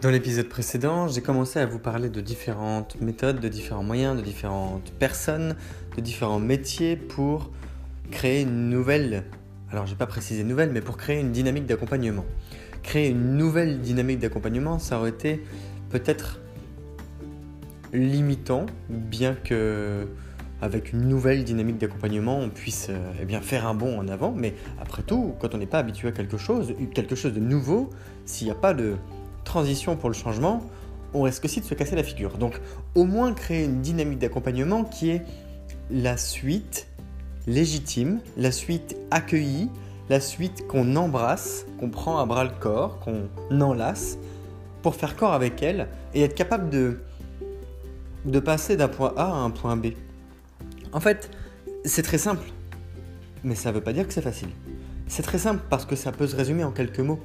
Dans l'épisode précédent, j'ai commencé à vous parler de différentes méthodes, de différents moyens, de différentes personnes, de différents métiers pour créer une nouvelle, alors j'ai pas précisé nouvelle, mais pour créer une dynamique d'accompagnement. Créer une nouvelle dynamique d'accompagnement, ça aurait été peut-être limitant, bien que avec une nouvelle dynamique d'accompagnement, on puisse eh bien, faire un bond en avant. Mais après tout, quand on n'est pas habitué à quelque chose, quelque chose de nouveau, s'il n'y a pas de, transition pour le changement, on risque aussi de se casser la figure. Donc au moins créer une dynamique d'accompagnement qui est la suite légitime, la suite accueillie, la suite qu'on embrasse, qu'on prend à bras le corps, qu'on enlace, pour faire corps avec elle et être capable de, de passer d'un point A à un point B. En fait, c'est très simple, mais ça ne veut pas dire que c'est facile. C'est très simple parce que ça peut se résumer en quelques mots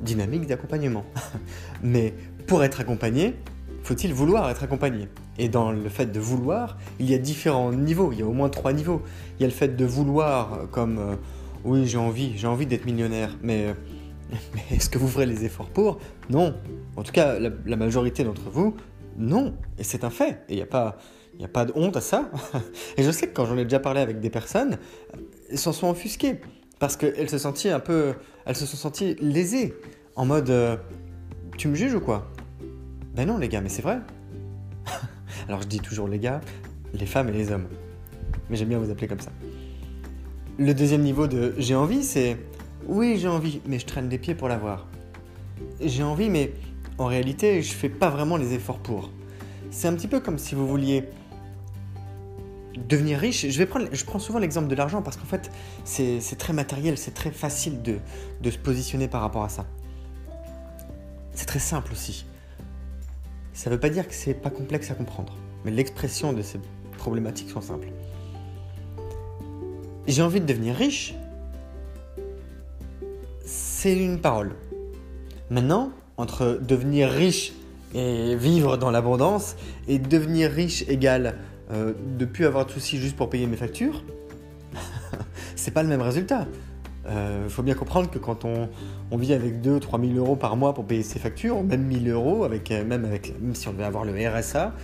dynamique d'accompagnement. Mais pour être accompagné, faut-il vouloir être accompagné? Et dans le fait de vouloir, il y a différents niveaux, il y a au moins trois niveaux. Il y a le fait de vouloir comme euh, oui j'ai envie, j'ai envie d'être millionnaire, mais, euh, est-ce que vous ferez les efforts pour? Non. En tout cas, la, majorité d'entre vous, non. Et c'est un fait. Et il n'y a pas... Il a pas de honte à ça. Et je sais que quand j'en ai déjà parlé avec des personnes, elles s'en sont offusquées parce qu'elles se sentaient un peu, elles se sont senties lésées, en mode, euh, tu me juges ou quoi? Ben non les gars, mais c'est vrai. Alors je dis toujours les gars, les femmes et les hommes, mais j'aime bien vous appeler comme ça. Le deuxième niveau de j'ai envie, c'est oui j'ai envie, mais je traîne des pieds pour l'avoir. J'ai envie, mais en réalité je fais pas vraiment les efforts pour. C'est un petit peu comme si vous vouliez devenir riche, je, vais prendre, je prends souvent l'exemple de l'argent parce qu'en fait, c'est très matériel, c'est très facile de, se positionner par rapport à ça. C'est très simple aussi. Ça ne veut pas dire que c'est pas complexe à comprendre, mais l'expression de ces problématiques sont simples. J'ai envie de devenir riche, c'est une parole. Maintenant, entre devenir riche et vivre dans l'abondance, et devenir riche égale euh, de plus avoir de soucis juste pour payer mes factures, c'est pas le même résultat. Il euh, faut bien comprendre que quand on, vit avec 2 3 000 euros par mois pour payer ses factures, même 1000 euros, avec, euh, même, avec, même si on devait avoir le RSA,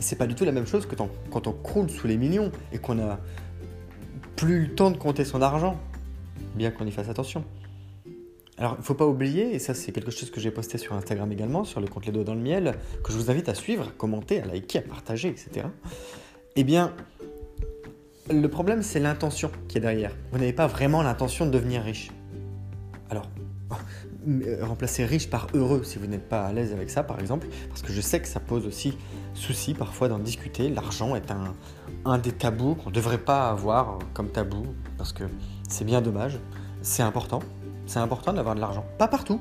c'est pas du tout la même chose que quand on croule sous les millions et qu'on a plus le temps de compter son argent, bien qu'on y fasse attention. Alors, il ne faut pas oublier, et ça c'est quelque chose que j'ai posté sur Instagram également, sur le compte Les Doigts dans le Miel, que je vous invite à suivre, à commenter, à liker, à partager, etc. Eh bien, le problème, c'est l'intention qui est derrière. Vous n'avez pas vraiment l'intention de devenir riche. Alors, remplacer riche par heureux si vous n'êtes pas à l'aise avec ça, par exemple, parce que je sais que ça pose aussi souci parfois d'en discuter. L'argent est un, un des tabous qu'on ne devrait pas avoir comme tabou, parce que c'est bien dommage, c'est important. C'est important d'avoir de l'argent. Pas partout,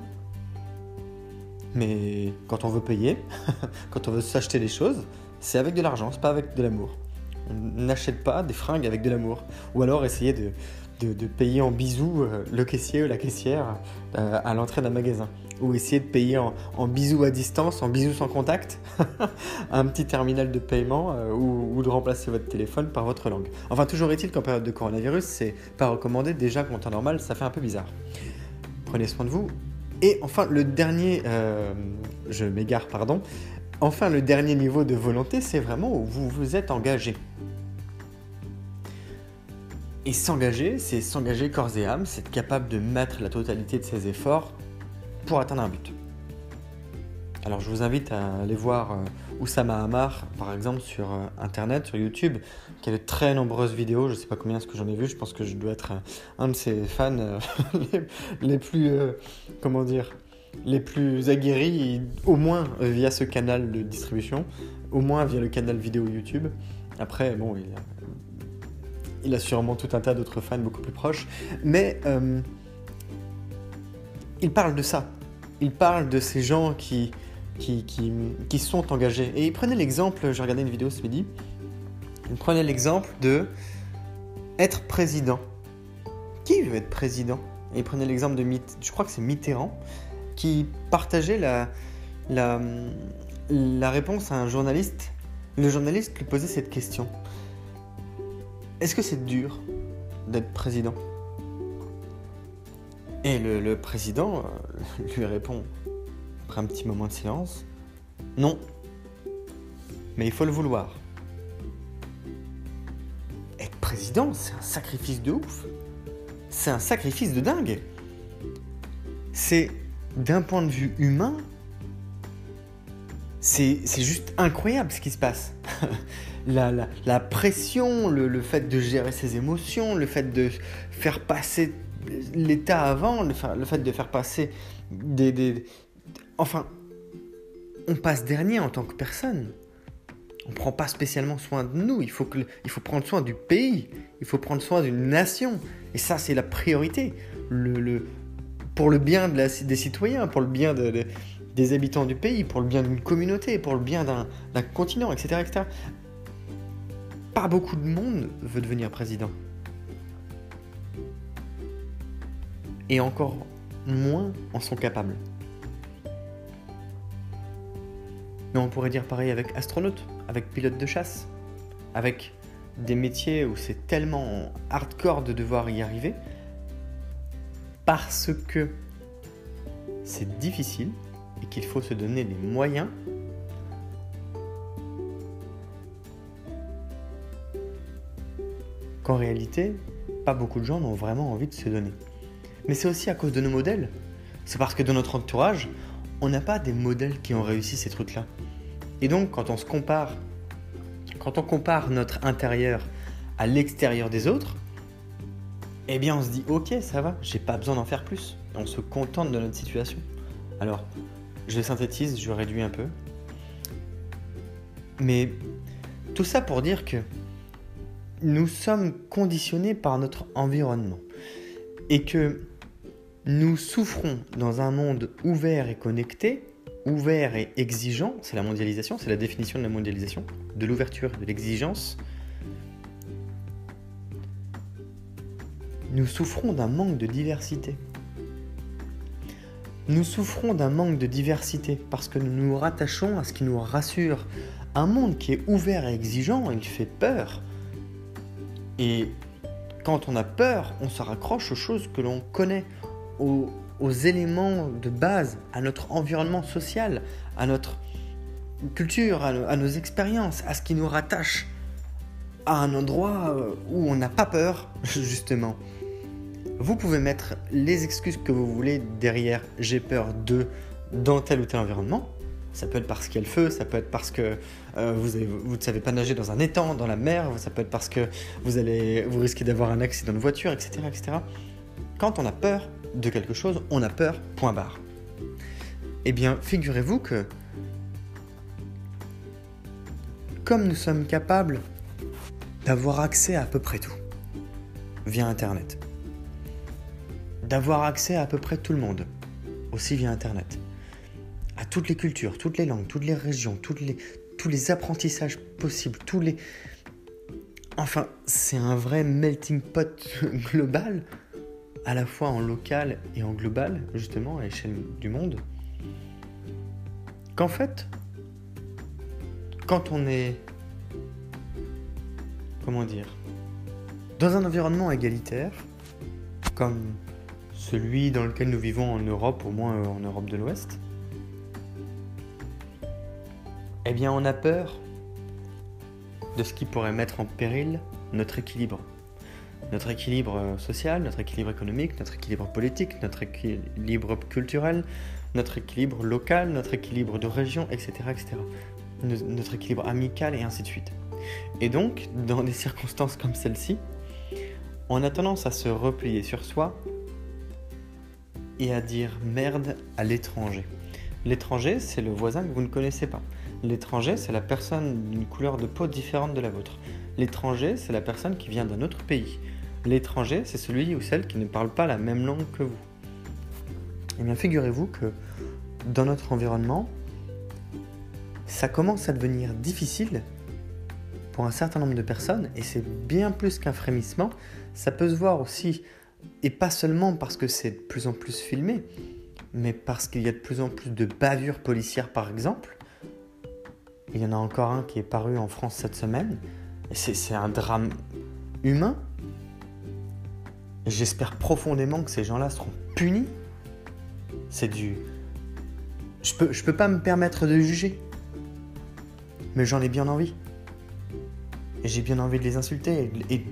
mais quand on veut payer, quand on veut s'acheter des choses, c'est avec de l'argent, c'est pas avec de l'amour. On n'achète pas des fringues avec de l'amour. Ou alors essayer de, payer en bisous euh, le caissier ou la caissière euh, à l'entrée d'un magasin. Ou essayer de payer en, en, bisous à distance, en bisous sans contact, un petit terminal de paiement euh, ou, de remplacer votre téléphone par votre langue. Enfin, toujours est-il qu'en période de coronavirus, c'est pas recommandé. Déjà, qu'en temps normal, ça fait un peu bizarre. prenez soin de vous. Et enfin, le dernier, je m'égare, pardon. Enfin, le dernier niveau de volonté, c'est vraiment où vous vous êtes engagé. Et s'engager, c'est s'engager corps et âme, c'est être capable de mettre la totalité de ses efforts pour atteindre un but. Alors je vous invite à aller voir euh, Oussama Hamar, par exemple, sur euh, Internet, sur YouTube, qui a de très nombreuses vidéos. Je ne sais pas combien ce que j'en ai vu. Je pense que je dois être un de ses fans euh, les, plus, comment dire, les plus aguerris, au moins via ce canal de distribution, au moins via le canal vidéo YouTube. Après, bon, il a, sûrement tout un tas d'autres fans beaucoup plus proches, mais il parle de ça. Il parle de ces gens qui qui, sont engagés. Et il prenait l'exemple, j'ai regardé une vidéo ce midi, il prenait l'exemple de être président. Qui veut être président? Et il prenait l'exemple de, je Mitterrand, qui partageait la, réponse à un journaliste. Le journaliste lui posait cette question. Est-ce que c'est dur d'être président? Et le, le président euh, lui répond un petit moment de silence. Non. Mais il faut le vouloir. Être président, c'est un sacrifice de ouf. C'est un sacrifice de dingue. C'est, d'un point de vue humain, c'est, juste incroyable ce qui se passe. la, la, pression, le, fait de gérer ses émotions, le fait de faire passer l'état avant, le, le, fait de faire passer des, des, Enfin, on passe dernier en tant que personne. On ne prend pas spécialement soin de nous. Il faut, que, il faut prendre soin du pays. Il faut prendre soin d'une nation. Et ça, c'est la priorité. Le, pour le bien des citoyens, pour le bien des habitants du pays, pour le bien d'une communauté, pour le bien d'un continent, etc., etc. Pas beaucoup de monde veut devenir président. Et encore moins en sont capables. Mais on pourrait dire pareil avec astronaute, avec pilote de chasse, avec des métiers où c'est tellement hardcore de devoir y arriver, parce que c'est difficile et qu'il faut se donner les moyens qu'en réalité, pas beaucoup de gens n'ont vraiment envie de se donner. Mais c'est aussi à cause de nos modèles. C'est parce que dans notre entourage, on n'a pas des modèles qui ont réussi ces trucs-là. Et donc, quand on se compare, quand on compare notre intérieur à l'extérieur des autres, eh bien, on se dit, ok, ça va, j'ai pas besoin d'en faire plus. On se contente de notre situation. Alors, je synthétise, je réduis un peu. Mais tout ça pour dire que nous sommes conditionnés par notre environnement et que nous souffrons dans un monde ouvert et connecté, ouvert et exigeant, c'est la mondialisation, c'est la définition de la mondialisation, de l'ouverture, de l'exigence. Nous souffrons d'un manque de diversité. Nous souffrons d'un manque de diversité parce que nous nous rattachons à ce qui nous rassure. Un monde qui est ouvert et exigeant, il fait peur. Et quand on a peur, on se raccroche aux choses que l'on connaît aux, éléments de base, à notre environnement social, à notre culture, à, nos expériences, à ce qui nous rattache à un endroit où on n'a pas peur, justement. Vous pouvez mettre les excuses que vous voulez derrière j'ai peur de dans tel ou tel environnement. Ça peut être parce qu'il y a le feu, ça peut être parce que euh, vous, vous ne savez pas nager dans un étang, dans la mer, ça peut être parce que vous, allez, vous risquez d'avoir un accident de voiture, etc., etc. Quand on a peur, de quelque chose, on a peur, point barre. Eh bien, figurez-vous que comme nous sommes capables d'avoir accès à, à peu près tout via Internet, d'avoir accès à à peu près tout le monde, aussi via Internet, à toutes les cultures, toutes les langues, toutes les régions, tous les apprentissages possibles, tous les... Enfin, c'est un vrai melting pot global à la fois en local et en global, justement, à l'échelle du monde, qu'en fait, quand on est, comment dire, dans un environnement égalitaire, comme celui dans lequel nous vivons en Europe, au moins en Europe de l'Ouest, eh bien on a peur de ce qui pourrait mettre en péril notre équilibre. Notre équilibre social, notre équilibre économique, notre équilibre politique, notre équilibre culturel, notre équilibre local, notre équilibre de région, etc. etc. Notre équilibre amical et ainsi de suite. Et donc, dans des circonstances comme celle-ci, on a tendance à se replier sur soi et à dire merde à l'étranger. L'étranger, c'est le voisin que vous ne connaissez pas. L'étranger, c'est la personne d'une couleur de peau différente de la vôtre. L'étranger, c'est la personne qui vient d'un autre pays. L'étranger, c'est celui ou celle qui ne parle pas la même langue que vous. Eh bien, figurez-vous que dans notre environnement, ça commence à devenir difficile pour un certain nombre de personnes, et c'est bien plus qu'un frémissement, ça peut se voir aussi, et pas seulement parce que c'est de plus en plus filmé, mais parce qu'il y a de plus en plus de bavures policières par exemple. Il y en a encore un qui est paru en France cette semaine, c'est un drame humain. J'espère profondément que ces gens-là seront punis. C'est du... Je peux, je peux pas me permettre de juger, mais j'en ai bien envie. Et j'ai bien envie de les insulter et,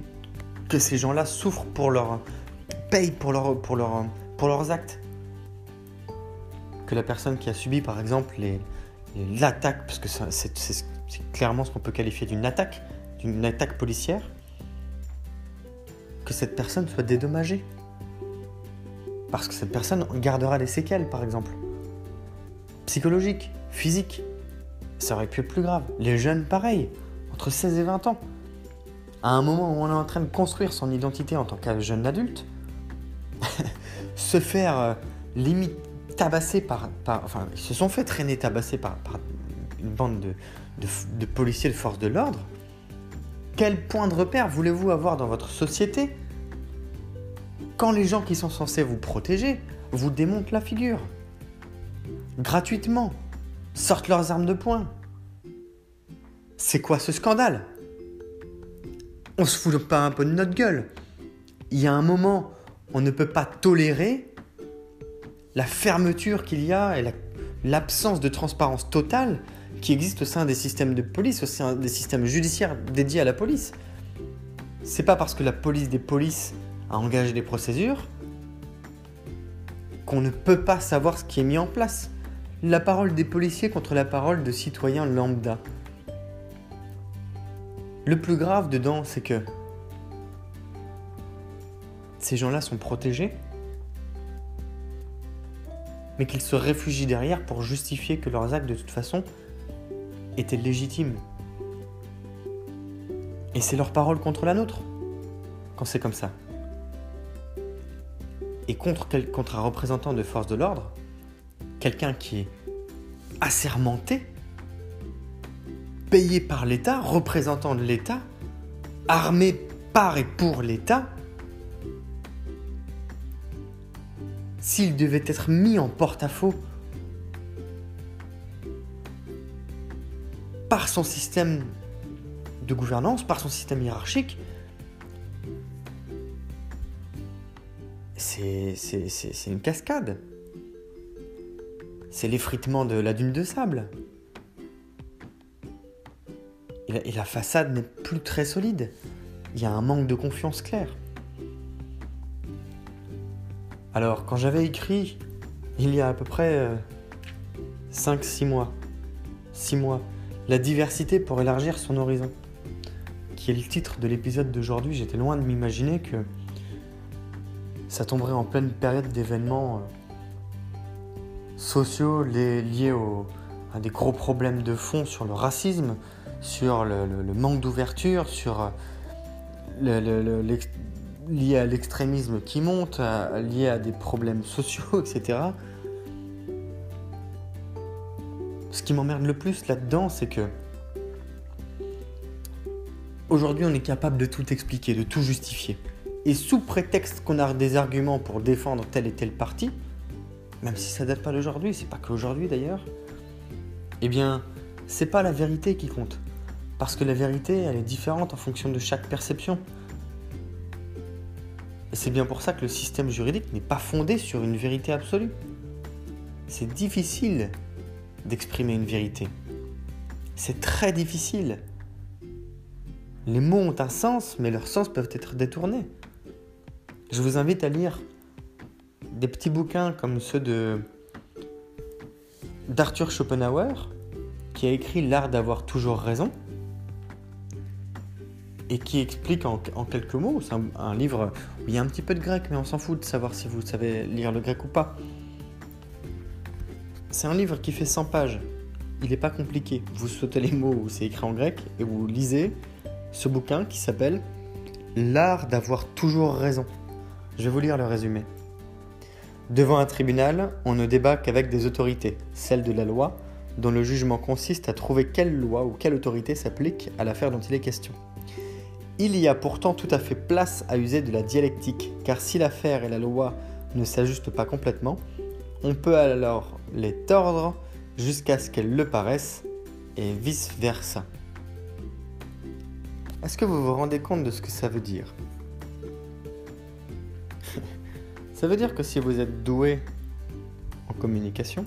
que ces gens-là souffrent pour leur. Payent pour, leur, pour, pour leurs actes. Que la personne qui a subi par exemple l'attaque, parce que c'est clairement ce qu'on peut qualifier d'une attaque, d'une attaque policière, que cette personne soit dédommagée. Parce que cette personne gardera des séquelles, par exemple. Psychologiques, physiques. Ça aurait pu être plus grave. Les jeunes, pareil entre 16 et 20 ans, à un moment où on est en train de construire son identité en tant que jeune adulte, se faire euh, limite tabasser par, Enfin, ils se sont fait traîner tabasser par, une bande de, de policiers de force de l'ordre. Quel point de repère voulez-vous avoir dans votre société? Quand les gens qui sont censés vous protéger vous démontent la figure Gratuitement, sortent leurs armes de poing, c'est quoi ce scandale? On se fout pas un peu de notre gueule. Il y a un moment, on ne peut pas tolérer la fermeture qu'il y a et l'absence de transparence totale qui existe au sein des systèmes de police, au sein des systèmes judiciaires dédiés à la police. C'est pas parce que la police des polices a engagé des procédures qu'on ne peut pas savoir ce qui est mis en place. La parole des policiers contre la parole de citoyens lambda. Le plus grave dedans, c'est que ces gens-là sont protégés, mais qu'ils se réfugient derrière pour justifier que leurs actes de toute façon étaient légitimes. Et c'est leur parole contre la nôtre, quand c'est comme ça. Et contre, contre un représentant de force de l'ordre, quelqu'un qui est assermenté, payé par l'État, représentant de l'État, armé par et pour l'État, s'il devait être mis en porte-à-faux par son système de gouvernance, par son système hiérarchique, c'est une cascade. C'est l'effritement de la dune de sable et la, façade n'est plus très solide. Il y a un manque de confiance clair. Alors, quand j'avais écrit, il y a à peu près 5-6 euh, mois, 6 mois, La diversité pour élargir son horizon, qui est le titre de l'épisode d'aujourd'hui, j'étais loin de m'imaginer que ça tomberait en pleine période d'événements euh, sociaux liés à des gros problèmes de fond sur le racisme, sur le, manque d'ouverture, sur le, lié à l'extrémisme qui monte, lié à des problèmes sociaux, etc. Ce qui m'emmerde le plus là-dedans, c'est que aujourd'hui on est capable de tout expliquer, de tout justifier. Et sous prétexte qu'on a des arguments pour défendre tel et tel parti, même si ça date pas d'aujourd'hui, c'est pas qu'aujourd'hui d'ailleurs, eh bien, c'est pas la vérité qui compte. Parce que la vérité, elle est différente en fonction de chaque perception. Et c'est bien pour ça que le système juridique n'est pas fondé sur une vérité absolue. C'est difficile d'exprimer une vérité. C'est très difficile. Les mots ont un sens, mais leurs sens peuvent être détournés. Je vous invite à lire des petits bouquins comme ceux de d'Arthur Schopenhauer, qui a écrit L'art d'avoir toujours raison, et qui explique en, quelques mots, c'est un, livre où il y a un petit peu de grec, mais on s'en fout de savoir si vous savez lire le grec ou pas. C'est un livre qui fait 100 pages, il n'est pas compliqué. Vous sautez les mots où c'est écrit en grec, et vous lisez ce bouquin qui s'appelle L'art d'avoir toujours raison. Je vais vous lire le résumé. Devant un tribunal, on ne débat qu'avec des autorités, celles de la loi, dont le jugement consiste à trouver quelle loi ou quelle autorité s'applique à l'affaire dont il est question. Il y a pourtant tout à fait place à user de la dialectique, car si l'affaire et la loi ne s'ajustent pas complètement, on peut alors les tordre jusqu'à ce qu'elles le paraissent, et vice-versa. Est-ce que vous vous rendez compte de ce que ça veut dire? Ça veut dire que si vous êtes doué en communication,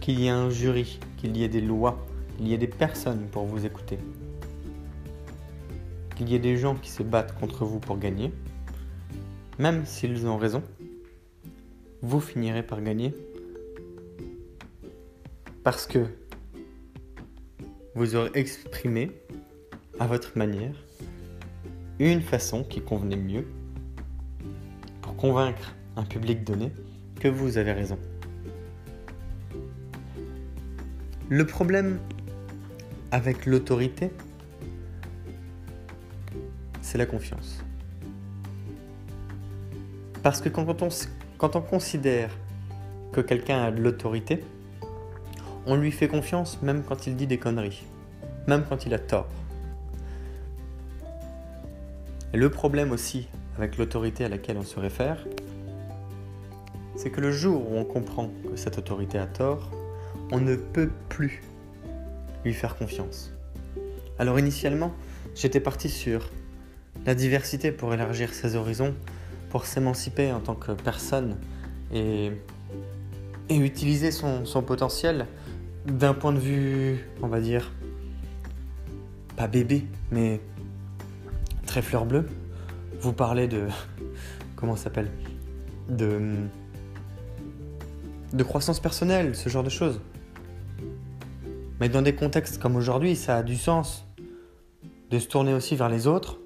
qu'il y ait un jury, qu'il y ait des lois, qu'il y ait des personnes pour vous écouter, qu'il y ait des gens qui se battent contre vous pour gagner, même s'ils ont raison, vous finirez par gagner. Parce que vous aurez exprimé à votre manière une façon qui convenait mieux pour convaincre un public donné que vous avez raison. Le problème avec l'autorité, c'est la confiance. Parce que quand on, considère que quelqu'un a de l'autorité, on lui fait confiance même quand il dit des conneries, même quand il a tort. le problème aussi avec l'autorité à laquelle on se réfère, c'est que le jour où on comprend que cette autorité a tort, on ne peut plus lui faire confiance. Alors initialement, j'étais parti sur la diversité pour élargir ses horizons, pour s'émanciper en tant que personne et, utiliser son, son potentiel d'un point de vue, on va dire, pas bébé, mais très fleur bleue. Vous parlez de. Comment ça s'appelle? De. De croissance personnelle, ce genre de choses. Mais dans des contextes comme aujourd'hui, ça a du sens de se tourner aussi vers les autres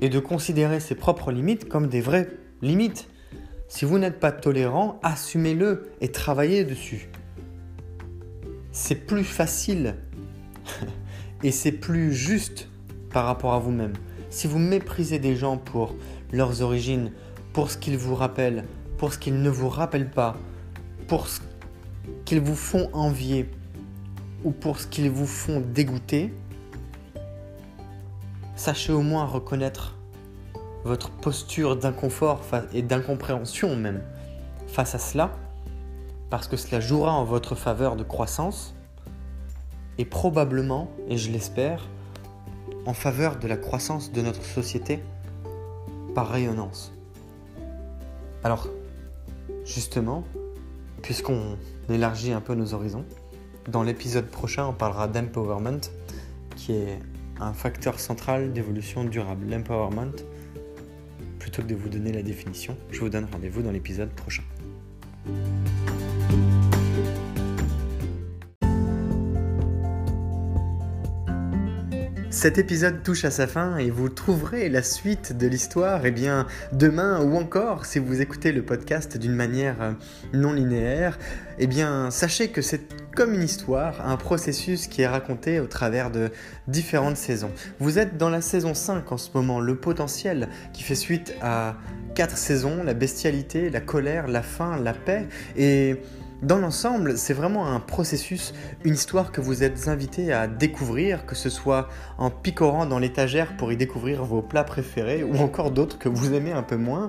et de considérer ses propres limites comme des vraies limites. Si vous n'êtes pas tolérant, assumez-le et travaillez dessus c'est plus facile et c'est plus juste par rapport à vous-même. Si vous méprisez des gens pour leurs origines, pour ce qu'ils vous rappellent, pour ce qu'ils ne vous rappellent pas, pour ce qu'ils vous font envier ou pour ce qu'ils vous font dégoûter, sachez au moins reconnaître votre posture d'inconfort et d'incompréhension même face à cela parce que cela jouera en votre faveur de croissance et probablement, et je l'espère, en faveur de la croissance de notre société par rayonnance. Alors, justement, puisqu'on élargit un peu nos horizons, dans l'épisode prochain, on parlera d'empowerment, qui est un facteur central d'évolution durable. L'empowerment, plutôt que de vous donner la définition, je vous donne rendez-vous dans l'épisode prochain. Cet épisode touche à sa fin et vous trouverez la suite de l'histoire eh bien demain ou encore si vous écoutez le podcast d'une manière non linéaire, eh bien sachez que c'est comme une histoire, un processus qui est raconté au travers de différentes saisons. Vous êtes dans la saison 5 en ce moment, le potentiel qui fait suite à quatre saisons, la bestialité, la colère, la faim, la paix et dans l'ensemble, c'est vraiment un processus, une histoire que vous êtes invité à découvrir, que ce soit en picorant dans l'étagère pour y découvrir vos plats préférés ou encore d'autres que vous aimez un peu moins,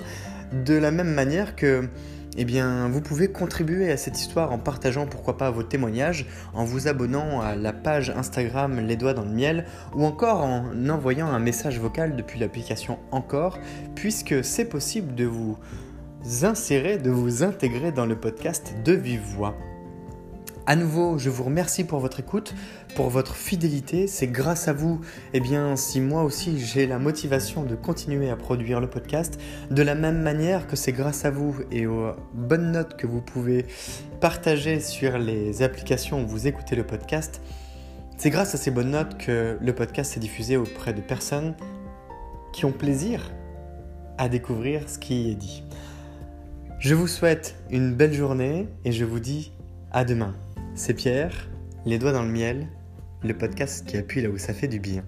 de la même manière que eh bien, vous pouvez contribuer à cette histoire en partageant pourquoi pas vos témoignages, en vous abonnant à la page Instagram Les Doigts dans le Miel, ou encore en envoyant un message vocal depuis l'application Encore, puisque c'est possible de vous insérer, de vous intégrer dans le podcast de vive voix. À nouveau, je vous remercie pour votre écoute, pour votre fidélité. C'est grâce à vous, eh bien, si moi aussi j'ai la motivation de continuer à produire le podcast, de la même manière que c'est grâce à vous et aux bonnes notes que vous pouvez partager sur les applications où vous écoutez le podcast, c'est grâce à ces bonnes notes que le podcast est diffusé auprès de personnes qui ont plaisir à découvrir ce qui est dit. Je vous souhaite une belle journée et je vous dis à demain. C'est Pierre, les doigts dans le miel, le podcast qui appuie là où ça fait du bien.